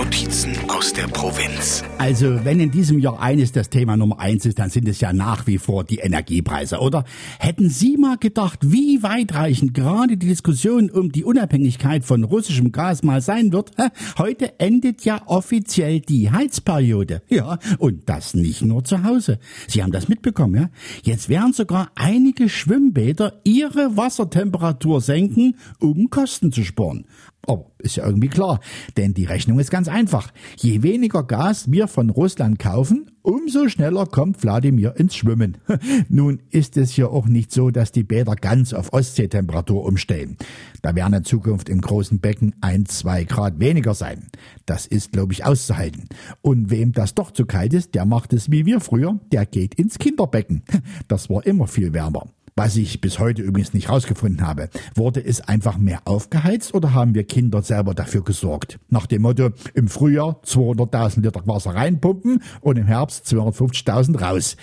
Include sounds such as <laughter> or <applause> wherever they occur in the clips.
Notizen aus der Provinz. Also, wenn in diesem Jahr eines das Thema Nummer eins ist, dann sind es ja nach wie vor die Energiepreise, oder? Hätten Sie mal gedacht, wie weitreichend gerade die Diskussion um die Unabhängigkeit von russischem Gas mal sein wird? Heute endet ja offiziell die Heizperiode. Ja, und das nicht nur zu Hause. Sie haben das mitbekommen, ja? Jetzt werden sogar einige Schwimmbäder ihre Wassertemperatur senken, um Kosten zu sparen. Aber ist ja irgendwie klar, denn die Rechnung ist ganz einfach. Je weniger Gas wir von Russland kaufen, umso schneller kommt Wladimir ins Schwimmen. <laughs> Nun ist es ja auch nicht so, dass die Bäder ganz auf Ostseetemperatur umstellen. Da werden in Zukunft im großen Becken ein, zwei Grad weniger sein. Das ist, glaube ich, auszuhalten. Und wem das doch zu kalt ist, der macht es wie wir früher, der geht ins Kinderbecken. <laughs> Das war immer viel wärmer was ich bis heute übrigens nicht rausgefunden habe. Wurde es einfach mehr aufgeheizt oder haben wir Kinder selber dafür gesorgt? Nach dem Motto, im Frühjahr 200.000 Liter Wasser reinpumpen und im Herbst 250.000 raus.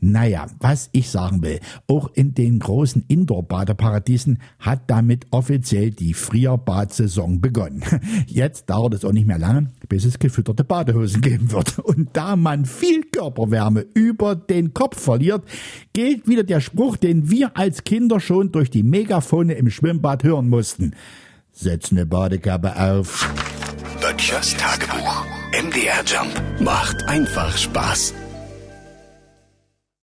Naja, was ich sagen will, auch in den großen Indoor-Badeparadiesen hat damit offiziell die Frierbadsaison begonnen. <laughs> Jetzt dauert es auch nicht mehr lange, bis es gefütterte Badehosen geben wird. <laughs> Und da man viel Körperwärme über den Kopf verliert, gilt wieder der Spruch, den wir als Kinder schon durch die Megafone im Schwimmbad hören mussten. Setz ne Badekappe auf. Böttchers Tagebuch. MDR Jump macht einfach Spaß.